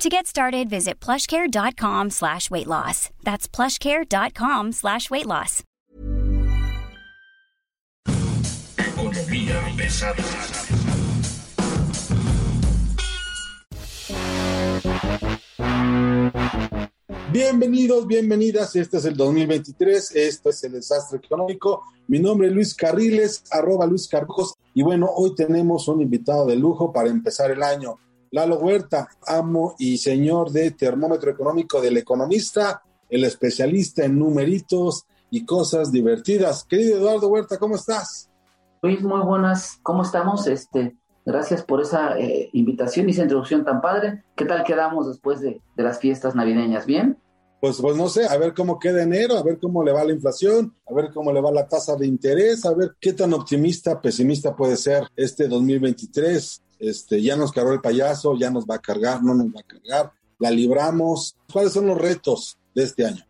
To get started, visit plushcare.com slash weight loss. That's plushcare.com slash weight loss. Bienvenidos, bienvenidas. Este es el 2023. Esto es el desastre económico. Mi nombre es Luis Carriles, arroba Luis Carcos. Y bueno, hoy tenemos un invitado de lujo para empezar el año. Lalo Huerta, amo y señor de termómetro económico del economista, el especialista en numeritos y cosas divertidas. Querido Eduardo Huerta, ¿cómo estás? Luis, muy buenas. ¿Cómo estamos? Este, gracias por esa eh, invitación y esa introducción tan padre. ¿Qué tal quedamos después de, de las fiestas navideñas? ¿Bien? Pues, pues no sé, a ver cómo queda enero, a ver cómo le va la inflación, a ver cómo le va la tasa de interés, a ver qué tan optimista, pesimista puede ser este 2023. Este, ya nos cargó el payaso, ya nos va a cargar, no nos va a cargar, la libramos. ¿Cuáles son los retos de este año?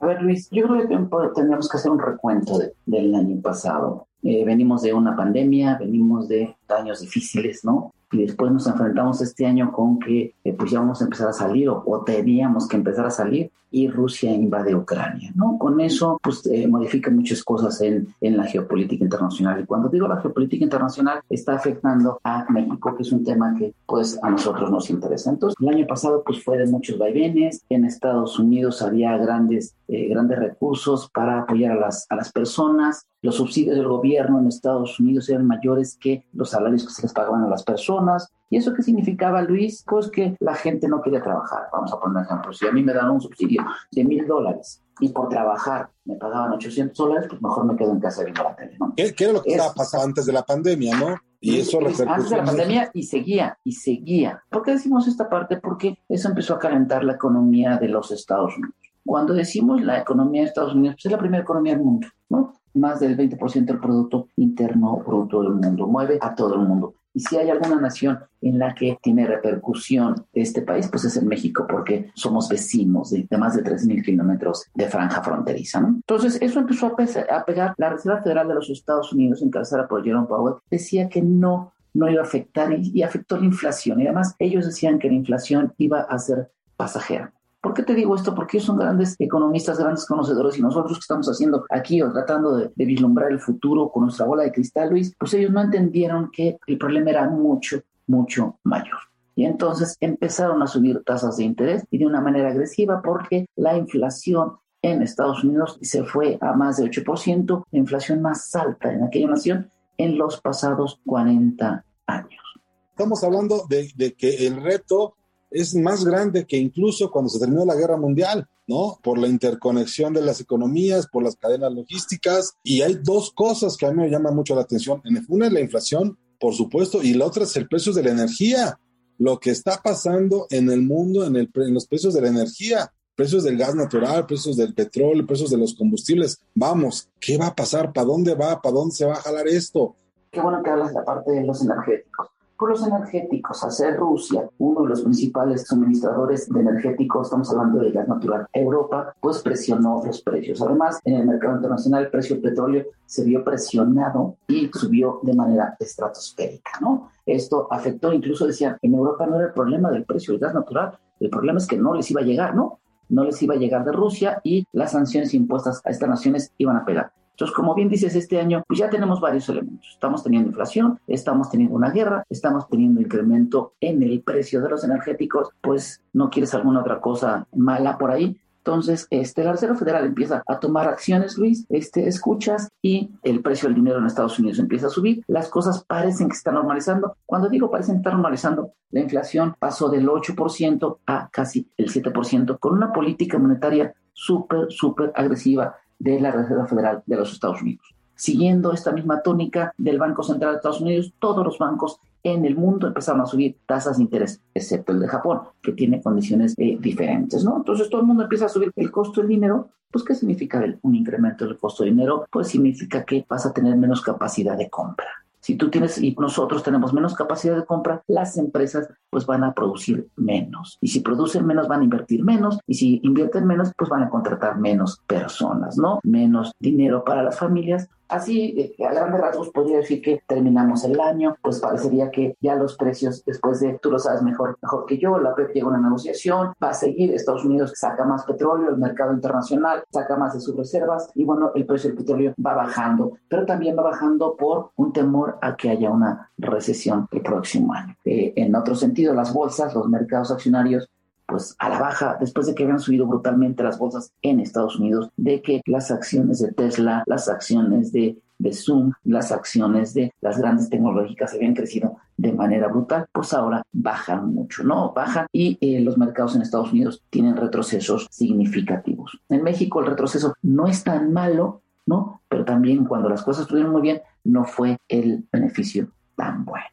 A ver, Luis, yo creo que tendríamos que hacer un recuento del año pasado. Eh, venimos de una pandemia, venimos de años difíciles, ¿no? Y después nos enfrentamos este año con que eh, pues ya vamos a empezar a salir o, teníamos que empezar a salir y Rusia invade Ucrania, ¿no? Con eso pues eh, modifica muchas cosas en, en la geopolítica internacional y cuando digo la geopolítica internacional está afectando a México, que es un tema que pues a nosotros nos interesa. Entonces el año pasado pues fue de muchos vaivenes, en Estados Unidos había grandes, eh, grandes recursos para apoyar a las, a las personas, los subsidios del gobierno en Estados Unidos eran mayores que los salarios que se les pagaban a las personas. ¿Y eso qué significaba, Luis? Pues que la gente no quería trabajar. Vamos a poner un ejemplo. Si a mí me dan un subsidio de mil dólares y por trabajar me pagaban 800 dólares, pues mejor me quedo en casa viendo la tele, ¿no? ¿Qué, era lo que estaba pasando antes de la pandemia, no? Y eso Antes de la pandemia y seguía, y seguía. ¿Por qué decimos esta parte? Porque eso empezó a calentar la economía de los Estados Unidos. Cuando decimos la economía de Estados Unidos, pues es la primera economía del mundo, ¿no? Más del 20% del Producto Interno Bruto del mundo, mueve a todo el mundo. Y si hay alguna nación en la que tiene repercusión este país, pues es en México, porque somos vecinos de, más de 3.000 kilómetros de franja fronteriza. ¿no? Entonces, eso empezó a, pegar. La Reserva Federal de los Estados Unidos, encabezada por Jerome Powell, decía que no, no iba a afectar y, y afectó la inflación. Y además, ellos decían que la inflación iba a ser pasajera. ¿Por qué te digo esto? Porque ellos son grandes economistas, grandes conocedores y nosotros que estamos haciendo aquí o tratando de, vislumbrar el futuro con nuestra bola de cristal, Luis, pues ellos no entendieron que el problema era mucho, mucho mayor. Y entonces empezaron a subir tasas de interés y de una manera agresiva porque la inflación en Estados Unidos se fue a más de 8%, la inflación más alta en aquella nación en los pasados 40 años. Estamos hablando de, de que el reto es más grande que incluso cuando se terminó la guerra mundial, ¿no? Por la interconexión de las economías, por las cadenas logísticas. Y hay dos cosas que a mí me llaman mucho la atención. Una es la inflación, por supuesto, y la otra es el precio de la energía. Lo que está pasando en el mundo, en, el, los precios de la energía, precios del gas natural, precios del petróleo, precios de los combustibles. Vamos, ¿qué va a pasar? ¿Para dónde va? ¿Para dónde se va a jalar esto? Qué bueno que hablas de la parte de los energéticos por los energéticos, hacer Rusia uno de los principales suministradores de energéticos, estamos hablando de gas natural, Europa, pues presionó los precios. Además, en el mercado internacional el precio del petróleo se vio presionado y subió de manera estratosférica, ¿no? Esto afectó, incluso decían, en Europa no era el problema del precio del gas natural, el problema es que no les iba a llegar, ¿no? No les iba a llegar de Rusia y las sanciones impuestas a estas naciones iban a pegar. Entonces, como bien dices, este año pues ya tenemos varios elementos. Estamos teniendo inflación, estamos teniendo una guerra, estamos teniendo incremento en el precio de los energéticos, pues no quieres alguna otra cosa mala por ahí. Entonces, este, la Reserva Federal empieza a tomar acciones, Luis, este, escuchas y el precio del dinero en Estados Unidos empieza a subir. Las cosas parecen que están normalizando. Cuando digo parecen estar normalizando, la inflación pasó del 8% a casi el 7% con una política monetaria súper, súper agresiva de la Reserva Federal de los Estados Unidos. siguiendo esta misma tónica del Banco Central de Estados Unidos, todos los bancos en el mundo empezaron a subir tasas de interés, excepto el de Japón, que tiene condiciones eh, diferentes, ¿no? Entonces todo el mundo empieza a subir el costo del dinero. Pues, ¿qué significa un incremento del costo del dinero? Pues significa que vas a tener menos capacidad de compra. Si tú tienes y nosotros tenemos menos capacidad de compra, las empresas pues van a producir menos. Y si producen menos, van a invertir menos. Y si invierten menos, pues van a contratar menos personas, ¿no? Menos dinero para las familias, Así, a grandes rasgos, podría decir que terminamos el año, pues parecería que ya los precios, después de, tú lo sabes mejor, mejor que yo, la PEP llega a una negociación, va a seguir, Estados Unidos saca más petróleo, el mercado internacional saca más de sus reservas y bueno, el precio del petróleo va bajando, pero también va bajando por un temor a que haya una recesión el próximo año. Eh, en otro sentido, las bolsas, los mercados accionarios pues a la baja después de que habían subido brutalmente las bolsas en Estados Unidos, de que las acciones de Tesla, las acciones de, de Zoom, las acciones de las grandes tecnológicas habían crecido de manera brutal, pues ahora bajan mucho, ¿no? Bajan y eh, los mercados en Estados Unidos tienen retrocesos significativos. En México el retroceso no es tan malo, ¿no? Pero también cuando las cosas estuvieron muy bien, no fue el beneficio tan bueno.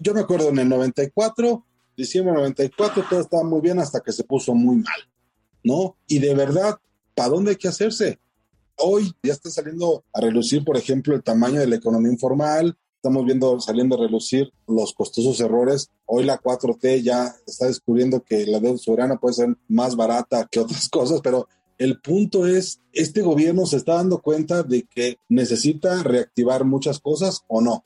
Yo me acuerdo en el 94 diciembre 94 todo estaba muy bien hasta que se puso muy mal, ¿no? Y de verdad, ¿para dónde hay que hacerse? Hoy ya está saliendo a relucir, por ejemplo, el tamaño de la economía informal, estamos viendo saliendo a relucir los costosos errores. Hoy la 4T ya está descubriendo que la deuda soberana puede ser más barata que otras cosas, pero el punto es, ¿este gobierno se está dando cuenta de que necesita reactivar muchas cosas o no?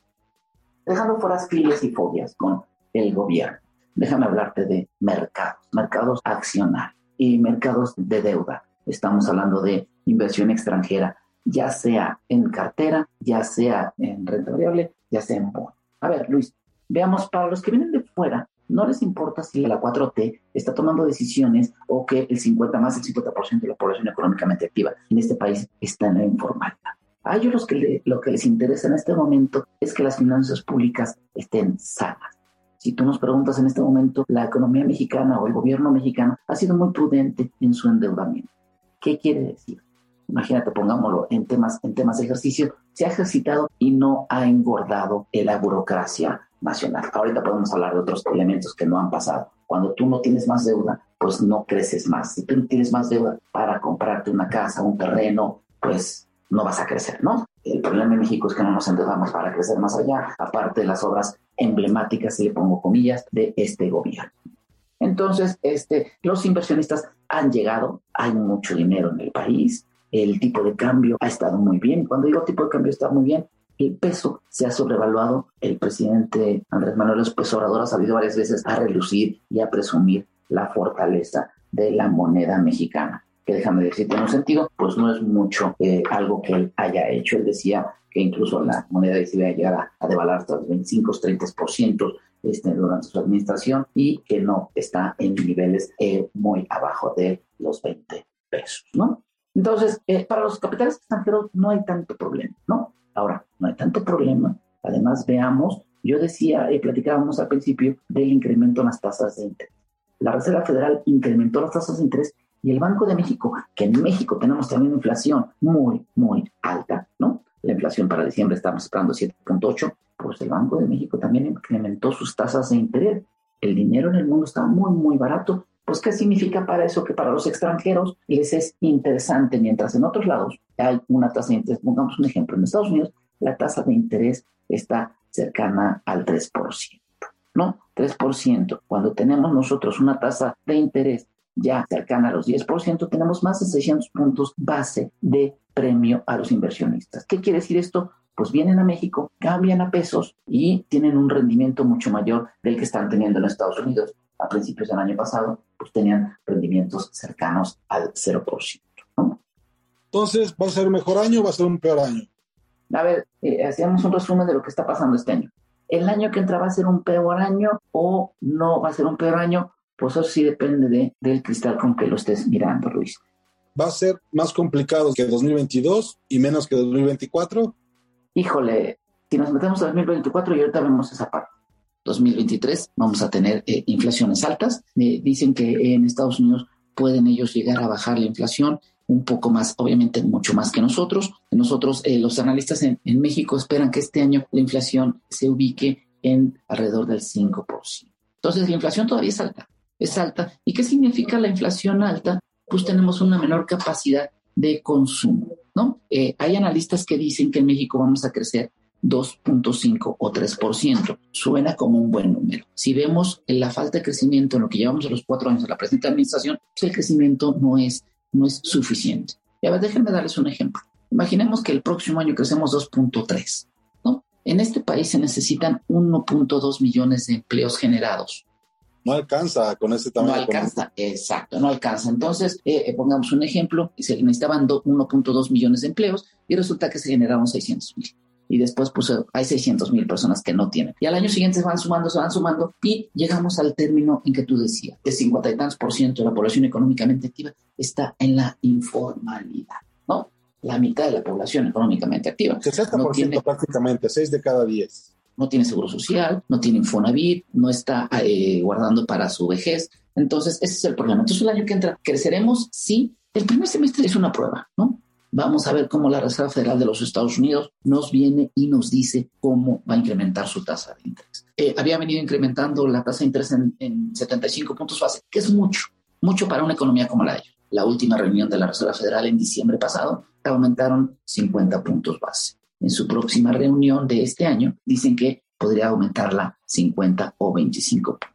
Dejando fuera filias y fobias con el gobierno déjame hablarte de mercados, mercados accionarios y mercados de deuda. Estamos hablando de inversión extranjera, ya sea en cartera, ya sea en renta variable, ya sea en bono. A ver, Luis, veamos, para los que vienen de fuera, no les importa si la 4T está tomando decisiones o que el 50 más del 50% de la población económicamente activa en este país está en la informalidad. A ellos los que lo que les interesa en este momento es que las finanzas públicas estén sanas si tú nos preguntas en este momento, la economía mexicana o el gobierno mexicano ha sido muy prudente en su endeudamiento. ¿Qué quiere decir? Imagínate, pongámoslo en temas, en temas de ejercicio, se ha ejercitado y no ha engordado la burocracia nacional. Ahorita podemos hablar de otros elementos que no han pasado. Cuando tú no tienes más deuda, pues no creces más. Si tú tienes más deuda para comprarte una casa, un terreno, pues no vas a crecer, ¿no? El problema en México es que no nos endeudamos para crecer más allá, aparte de las obras emblemáticas, si le pongo comillas, de este gobierno. Entonces, este, los inversionistas han llegado, hay mucho dinero en el país, el tipo de cambio ha estado muy bien. Cuando digo tipo de cambio está muy bien, el peso se ha sobrevaluado. El presidente Andrés Manuel López Obrador ha salido varias veces a relucir y a presumir la fortaleza de la moneda mexicana. Que déjame decirte en un sentido, pues no es mucho eh, algo que él haya hecho. Él decía que incluso la moneda se iba a llegar a, devalar hasta los 25, 30% este, durante su administración y que no está en niveles eh, muy abajo de los 20 pesos, ¿no? Entonces, eh, para los capitales extranjeros no hay tanto problema, ¿no? Ahora, no hay tanto problema. Además, veamos, yo decía, y platicábamos al principio del incremento en las tasas de interés. La Reserva Federal incrementó las tasas de interés y el Banco de México, que en México tenemos también inflación muy, muy alta, ¿no? La inflación para diciembre estamos esperando 7.8, pues el Banco de México también incrementó sus tasas de interés. El dinero en el mundo está muy, muy barato. Pues, ¿qué significa para eso? Que para los extranjeros les es interesante, mientras en otros lados hay una tasa de interés. Pongamos un ejemplo, en Estados Unidos la tasa de interés está cercana al 3%, ¿no? 3%. Cuando tenemos nosotros una tasa de interés ya cercana a los 10%, tenemos más de 600 puntos base de premio a los inversionistas. ¿Qué quiere decir esto? Pues vienen a México, cambian a pesos y tienen un rendimiento mucho mayor del que están teniendo en Estados Unidos. A principios del año pasado, pues tenían rendimientos cercanos al 0%. Entonces, ¿va a ser un mejor año o va a ser un peor año? A ver, eh, hacíamos un resumen de lo que está pasando este año. ¿El año que entra va a ser un peor año o no va a ser un peor año? Pues eso sí depende de, del cristal con que lo estés mirando, Luis va a ser más complicado que 2022 y menos que 2024? Híjole, si nos metemos a 2024 y ahorita vemos esa parte. 2023 vamos a tener eh, inflaciones altas. Eh, dicen que en Estados Unidos pueden ellos llegar a bajar la inflación un poco más, obviamente mucho más que nosotros. Nosotros, eh, los analistas en, en, México esperan que este año la inflación se ubique en alrededor del 5%. Entonces, la inflación todavía es alta, es alta. ¿Y qué significa la inflación alta? Pues tenemos una menor capacidad de consumo, ¿no? Eh, hay analistas que dicen que en México vamos a crecer 2.5 o 3%. Suena como un buen número. Si vemos la falta de crecimiento en lo que llevamos a los cuatro años de la presente administración, pues el crecimiento no es, no es suficiente. Y a déjenme darles un ejemplo. Imaginemos que el próximo año crecemos 2.3. ¿no? En este país se necesitan 1.2 millones de empleos generados. No alcanza con ese tamaño. No alcanza, exacto, no alcanza. Entonces, eh, eh, pongamos un ejemplo, se necesitaban 1.2 millones de empleos y resulta que se generaron 600 mil y después pues hay 600 mil personas que no tienen. Y al año siguiente se van sumando, se van sumando y llegamos al término en que tú decías, que 50 y tantos por ciento de la población económicamente activa está en la informalidad, ¿no? La mitad de la población económicamente activa. 60% no tiene, prácticamente, 6 de cada 10. No tiene seguro social, no tiene Infonavit, no está eh, guardando para su vejez. Entonces, ese es el problema. Entonces, el año que entra, ¿creceremos? Sí. El primer semestre es una prueba, ¿no? Vamos a ver cómo la Reserva Federal de los Estados Unidos nos viene y nos dice cómo va a incrementar su tasa de interés. Eh, había venido incrementando la tasa de interés en, 75 puntos base, que es mucho, mucho para una economía como la de ellos. La última reunión de la Reserva Federal en diciembre pasado aumentaron 50 puntos base. En su próxima reunión de este año dicen que podría aumentarla 50 o 25 puntos.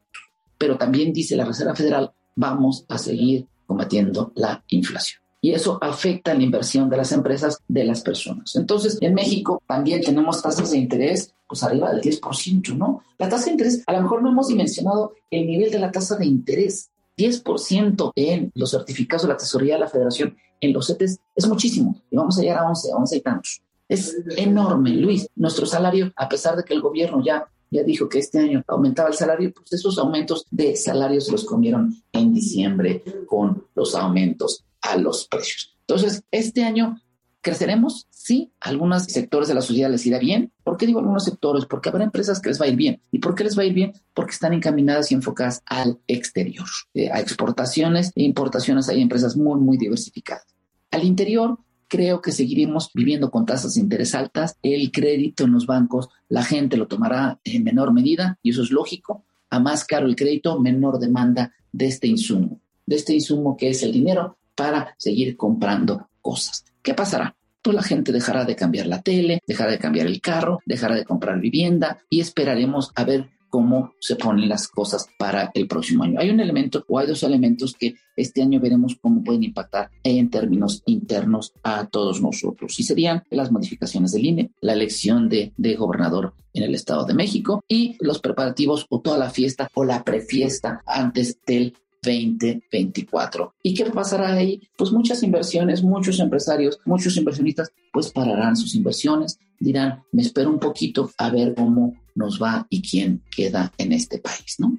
Pero también dice la Reserva Federal, vamos a seguir combatiendo la inflación y eso afecta la inversión de las empresas de las personas. Entonces, en México también tenemos tasas de interés pues arriba del 10%, ¿no? La tasa de interés, a lo mejor no hemos dimensionado el nivel de la tasa de interés. 10% en los certificados de la tesorería de la federación, en los CETES, es muchísimo. Y vamos a llegar a 11, 11 y tantos. Es enorme, Luis. Nuestro salario, a pesar de que el gobierno ya ya dijo que este año aumentaba el salario, pues esos aumentos de salarios los comieron en diciembre con los aumentos a los precios. Entonces, este año creceremos, sí, algunos sectores de la sociedad les irá bien. ¿Por qué digo algunos sectores? Porque habrá empresas que les va a ir bien. ¿Y por qué les va a ir bien? Porque están encaminadas y enfocadas al exterior, eh, a exportaciones e importaciones. Hay empresas muy, muy diversificadas. Al interior, creo que seguiremos viviendo con tasas de interés altas. El crédito en los bancos, la gente lo tomará en menor medida y eso es lógico. A más caro el crédito, menor demanda de este insumo, de este insumo que es el dinero para seguir comprando cosas. ¿Qué pasará? Pues la gente dejará de cambiar la tele, dejará de cambiar el carro, dejará de comprar vivienda y esperaremos a ver cómo se ponen las cosas para el próximo año. Hay un elemento o hay dos elementos que este año veremos cómo pueden impactar en términos internos a todos nosotros y serían las modificaciones del INE, la elección de, de gobernador en el Estado de México y los preparativos o toda la fiesta o la prefiesta antes del 2024. ¿Y qué pasará ahí? Pues muchas inversiones, muchos empresarios, muchos inversionistas, pues pararán sus inversiones, dirán, me espero un poquito a ver cómo nos va y quién queda en este país, ¿no?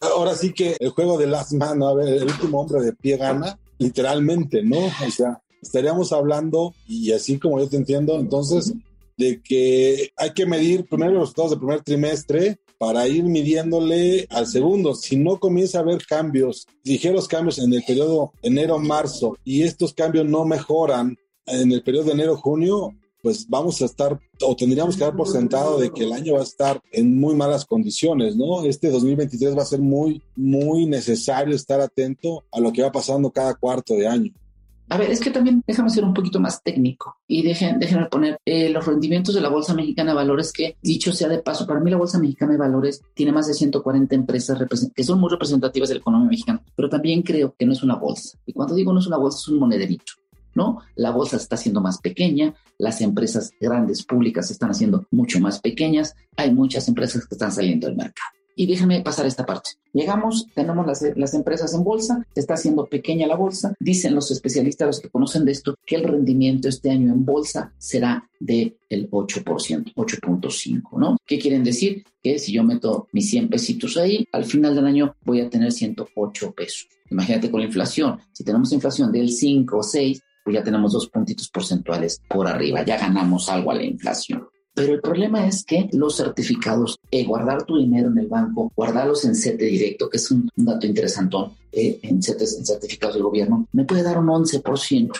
Ahora sí que el juego de las manos, a ver, el último hombre de pie gana, literalmente, ¿no? O sea, estaríamos hablando, y así como yo te entiendo, entonces, de que hay que medir primero los resultados del primer trimestre para ir midiéndole al segundo. Si no comienza a haber cambios, ligeros cambios en el periodo enero-marzo y estos cambios no mejoran en el periodo de enero-junio, pues vamos a estar o tendríamos que dar por sentado de que el año va a estar en muy malas condiciones, ¿no? Este 2023 va a ser muy, muy necesario estar atento a lo que va pasando cada cuarto de año. A ver, es que también déjame ser un poquito más técnico y dejen, déjenme poner eh, los rendimientos de la Bolsa Mexicana de Valores que, dicho sea de paso, para mí la Bolsa Mexicana de Valores tiene más de 140 empresas que son muy representativas de la economía mexicana, pero también creo que no es una bolsa. Y cuando digo no es una bolsa, es un monederito. ¿no? La bolsa está siendo más pequeña, las empresas grandes públicas se están haciendo mucho más pequeñas, hay muchas empresas que están saliendo del mercado. Y déjenme pasar esta parte. Llegamos, tenemos las, empresas en bolsa, se está haciendo pequeña la bolsa. Dicen los especialistas, los que conocen de esto, que el rendimiento este año en bolsa será del 8%, 8.5, ¿no? ¿Qué quieren decir? Que si yo meto mis 100 pesitos ahí, al final del año voy a tener 108 pesos. Imagínate con la inflación. Si tenemos inflación del 5 o 6, pues ya tenemos dos puntitos porcentuales por arriba, ya ganamos algo a la inflación. Pero el problema es que los certificados, eh, guardar tu dinero en el banco, guardarlos en CETE directo, que es un, dato interesante, eh, en, CETES, en certificados del gobierno, me puede dar un 11%.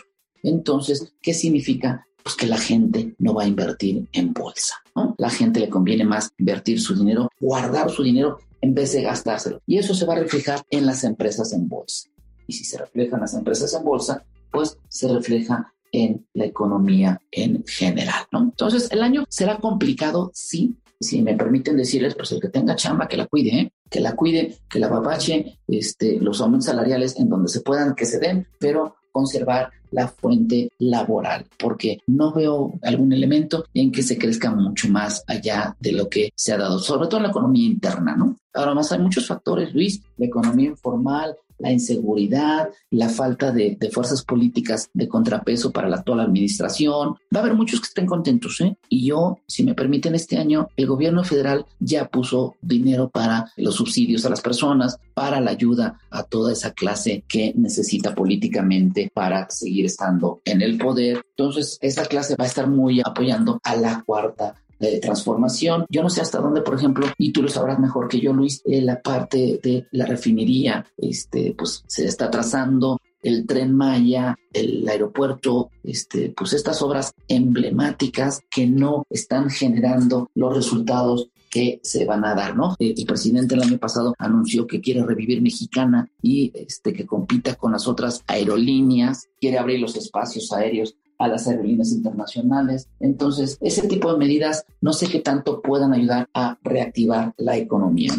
Entonces, ¿qué significa? Pues que la gente no va a invertir en bolsa. La gente le conviene más invertir su dinero, guardar su dinero en vez de gastárselo. Y eso se va a reflejar en las empresas en bolsa. Y si se reflejan las empresas en bolsa, pues se refleja en la economía en general, ¿no? Entonces, el año será complicado, sí, si me permiten decirles, pues el que tenga chamba, que la cuide, ¿eh? que la cuide, que la babache, este, los aumentos salariales en donde se puedan, que se den, pero conservar la fuente laboral, porque no veo algún elemento en que se crezca mucho más allá de lo que se ha dado, sobre todo en la economía interna, ¿no? Ahora más hay muchos factores, Luis, la economía informal, la inseguridad, la falta de, fuerzas políticas de contrapeso para la actual administración. Va a haber muchos que estén contentos, ¿eh? Y yo, si me permiten, este año el gobierno federal ya puso dinero para los subsidios a las personas, para la ayuda a toda esa clase que necesita políticamente para seguir estando en el poder. Entonces, esa clase va a estar muy apoyando a la cuarta de transformación. Yo no sé hasta dónde, por ejemplo, y tú lo sabrás mejor que yo, Luis, eh, la parte de la refinería, este, pues se está trazando el tren Maya, el aeropuerto, este, pues estas obras emblemáticas que no están generando los resultados que se van a dar, ¿no? Eh, el presidente el año pasado anunció que quiere revivir Mexicana y este, que compita con las otras aerolíneas, quiere abrir los espacios aéreos a las aerolíneas internacionales. Entonces, ese tipo de medidas no sé qué tanto puedan ayudar a reactivar la economía.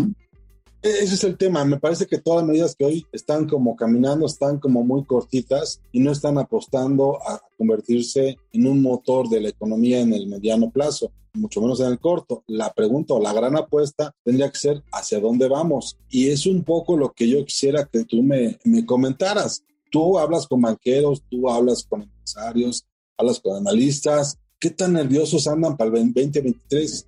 E, ese es el tema. Me parece que todas las medidas que hoy están como caminando están como muy cortitas y no están apostando a convertirse en un motor de la economía en el mediano plazo, mucho menos en el corto. La pregunta o la gran apuesta tendría que ser hacia dónde vamos. Y es un poco lo que yo quisiera que tú me, me comentaras. Tú hablas con banqueros, tú hablas con empresarios, hablas con analistas. ¿Qué tan nerviosos andan para el 2023?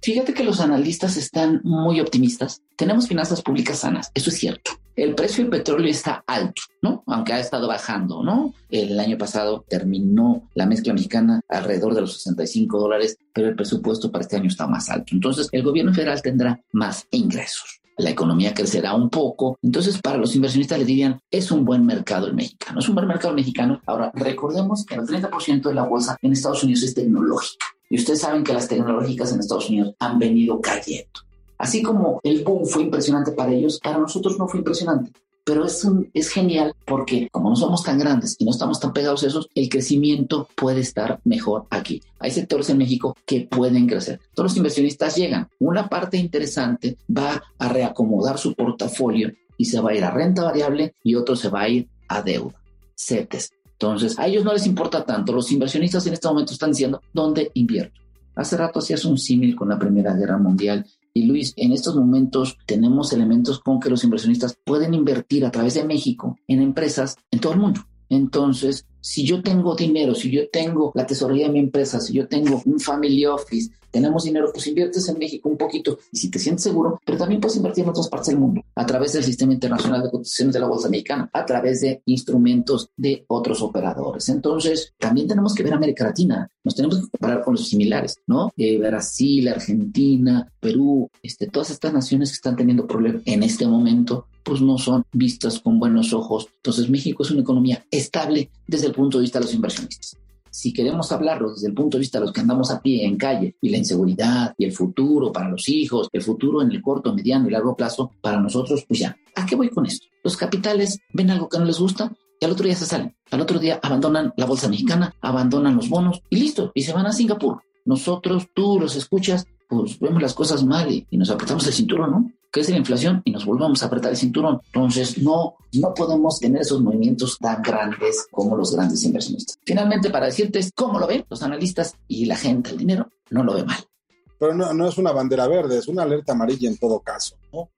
Fíjate que los analistas están muy optimistas. Tenemos finanzas públicas sanas, eso es cierto. El precio del petróleo está alto, ¿no? Aunque ha estado bajando, ¿no? El año pasado terminó la mezcla mexicana alrededor de los 65 dólares, pero el presupuesto para este año está más alto. Entonces, el gobierno federal tendrá más ingresos la economía crecerá un poco. Entonces, para los inversionistas les dirían, es un buen mercado el mexicano, es un buen mercado el mexicano. Ahora, recordemos que el 30% de la bolsa en Estados Unidos es tecnológica. Y ustedes saben que las tecnológicas en Estados Unidos han venido cayendo. Así como el boom fue impresionante para ellos, para nosotros no fue impresionante pero es, es genial porque como no somos tan grandes y no estamos tan pegados a esos, el crecimiento puede estar mejor aquí. Hay sectores en México que pueden crecer. Todos los inversionistas llegan. Una parte interesante va a reacomodar su portafolio y se va a ir a renta variable y otro se va a ir a deuda, CETES. Entonces, a ellos no les importa tanto. Los inversionistas en este momento están diciendo, ¿dónde invierto? Hace rato hacías un símil con la Primera Guerra Mundial y Luis, en estos momentos tenemos elementos con que los inversionistas pueden invertir a través de México en empresas en todo el mundo. Entonces, si yo tengo dinero, si yo tengo la tesorería de mi empresa, si yo tengo un family office, tenemos dinero, pues inviertes en México un poquito y si te sientes seguro, pero también puedes invertir en otras partes del mundo a través del sistema internacional de cotizaciones de la bolsa mexicana, a través de instrumentos de otros operadores. Entonces, también tenemos que ver América Latina, nos tenemos que comparar con los similares, ¿no? Eh, Brasil, Argentina, Perú, este, todas estas naciones que están teniendo problemas en este momento, pues no son vistas con buenos ojos. Entonces, México es una economía estable desde el punto de vista de los inversionistas. Si queremos hablarlo desde el punto de vista de los que andamos a pie en calle y la inseguridad y el futuro para los hijos, el futuro en el corto, mediano y largo plazo, para nosotros, pues ya, ¿a qué voy con esto? Los capitales ven algo que no les gusta y al otro día se salen. Al otro día abandonan la bolsa mexicana, abandonan los bonos y listo, y se van a Singapur. Nosotros, tú los escuchas, pues vemos las cosas mal y, y nos apretamos el cinturón, ¿no? Crece la inflación y nos volvamos a apretar el cinturón. Entonces, no, no podemos tener esos movimientos tan grandes como los grandes inversionistas. Finalmente, para decirte cómo lo ven los analistas y la gente, el dinero, no lo ve mal. Pero no, no es una bandera verde, es una alerta amarilla en todo caso, ¿no?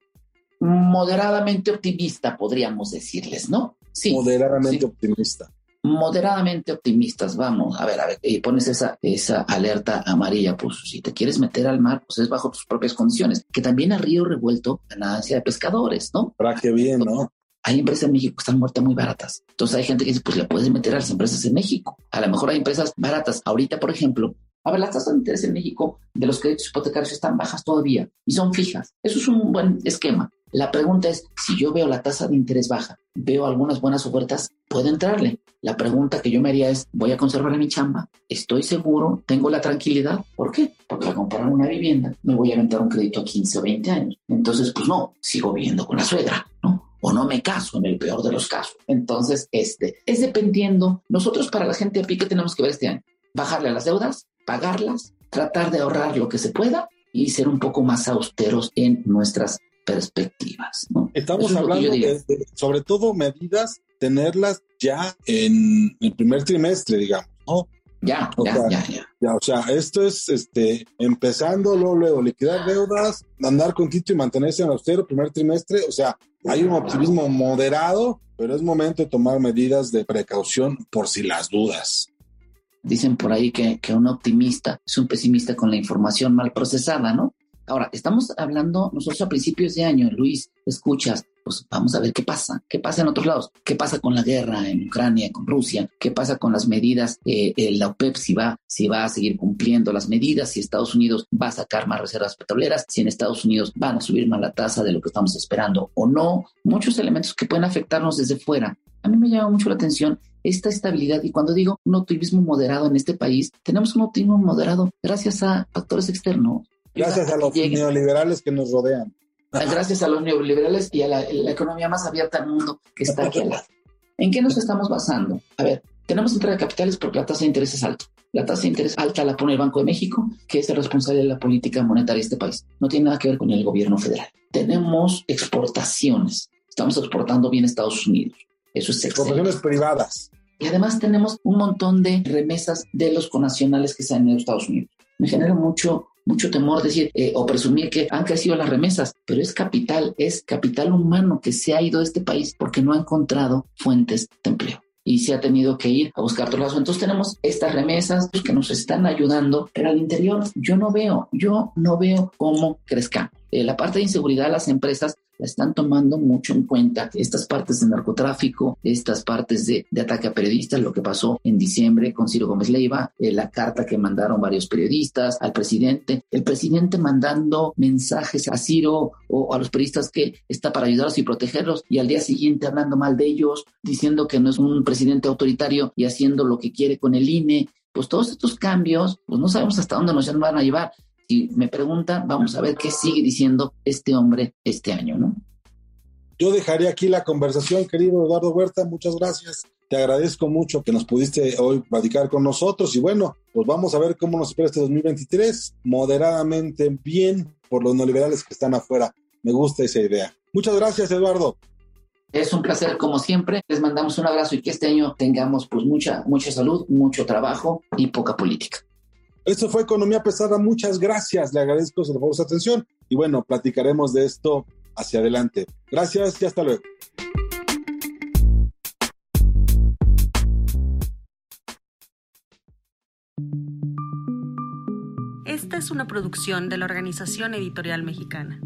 Moderadamente optimista, podríamos decirles, ¿no? Sí. Moderadamente optimista moderadamente optimistas, vamos, a ver, a ver, y pones esa, esa alerta amarilla, pues si te quieres meter al mar, pues es bajo tus propias condiciones, que también a río revuelto ganancia de pescadores, ¿no? Para qué bien, ¿no? Hay empresas en México que están muertas muy baratas. Entonces hay gente que dice, pues le puedes meter a las empresas en México. A lo mejor hay empresas baratas. Ahorita, por ejemplo, A ver, las tasas de interés en México de los créditos hipotecarios están bajas todavía y son fijas. Eso es un buen esquema. La pregunta es, si yo veo la tasa de interés baja, veo algunas buenas ofertas, puedo entrarle. La pregunta que yo me haría es, ¿voy a conservar mi chamba? ¿Estoy seguro? ¿Tengo la tranquilidad? ¿Por qué? Porque al comprar una vivienda me voy a aventar un crédito a 15 o 20 años. Entonces, pues no, sigo viviendo con la suegra, ¿no? o no me caso en el peor de los casos. Entonces, este, es dependiendo. Nosotros para la gente a pie, ¿qué tenemos que ver este año? Bajarle las deudas, pagarlas, tratar de ahorrar lo que se pueda y ser un poco más austeros en nuestras perspectivas. ¿no? Estamos hablando de, sobre todo medidas, tenerlas ya en el primer trimestre, digamos, ¿no? Ya, ya, ya, ya, O sea, esto es este, empezando luego, luego, liquidar deudas, andar con Tito y mantenerse en austero primer trimestre. O sea, hay un optimismo moderado, pero es momento de tomar medidas de precaución por si las dudas. Dicen por ahí que, que un optimista es un pesimista con la información mal procesada, ¿no? Ahora, estamos hablando nosotros a principios de año, Luis, escuchas, pues vamos a ver qué pasa, qué pasa en otros lados, qué pasa con la guerra en Ucrania, con Rusia, qué pasa con las medidas, eh, la OPEP si va, si va a seguir cumpliendo las medidas, si Estados Unidos va a sacar más reservas petroleras, si en Estados Unidos van a subir más la tasa de lo que estamos esperando o no, muchos elementos que pueden afectarnos desde fuera. A mí me llama mucho la atención esta estabilidad y cuando digo un optimismo moderado en este país, tenemos un optimismo moderado gracias a factores externos Gracias a los neoliberales que nos rodean. Gracias a los neoliberales y a la, economía más abierta del mundo que está aquí al lado. ¿En qué nos estamos basando? A ver, tenemos entrada de capitales porque la tasa de interés es alta. La tasa de interés alta la pone el Banco de México, que es el responsable de la política monetaria de este país. No tiene nada que ver con el gobierno federal. Tenemos exportaciones. Estamos exportando bien a Estados Unidos. Eso es Exportaciones privadas. Y además tenemos un montón de remesas de los conacionales que se han ido a Estados Unidos. Me genera mucho mucho temor decir eh, o presumir que han crecido las remesas, pero es capital, es capital humano que se ha ido de este país porque no ha encontrado fuentes de empleo y se ha tenido que ir a buscar otro lado. Entonces tenemos estas remesas que nos están ayudando, pero al interior yo no veo, yo no veo cómo crezca. Eh, la parte de inseguridad, las empresas están tomando mucho en cuenta. Estas partes de narcotráfico, estas partes de, ataque a periodistas, lo que pasó en diciembre con Ciro Gómez Leiva, eh, la carta que mandaron varios periodistas al presidente, el presidente mandando mensajes a Ciro o a los periodistas que está para ayudarlos y protegerlos y al día siguiente hablando mal de ellos, diciendo que no es un presidente autoritario y haciendo lo que quiere con el INE. Pues todos estos cambios, pues no sabemos hasta dónde nos van a llevar. Si me preguntan, vamos a ver qué sigue diciendo este hombre este año, ¿no? Yo dejaré aquí la conversación, querido Eduardo Huerta. Muchas gracias. Te agradezco mucho que nos pudiste hoy platicar con nosotros y bueno, pues vamos a ver cómo nos espera este 2023. Moderadamente bien por los neoliberales que están afuera. Me gusta esa idea. Muchas gracias, Eduardo. Es un placer como siempre. Les mandamos un abrazo y que este año tengamos pues mucha mucha salud, mucho trabajo y poca política. Esto fue Economía Pesada. Muchas gracias. Le agradezco por su atención. Y bueno, platicaremos de esto hacia adelante. Gracias y hasta luego. Esta es una producción de la Organización Editorial Mexicana.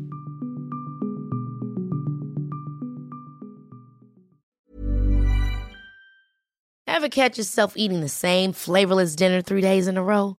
Ever catch yourself eating the same flavorless dinner three days in a row?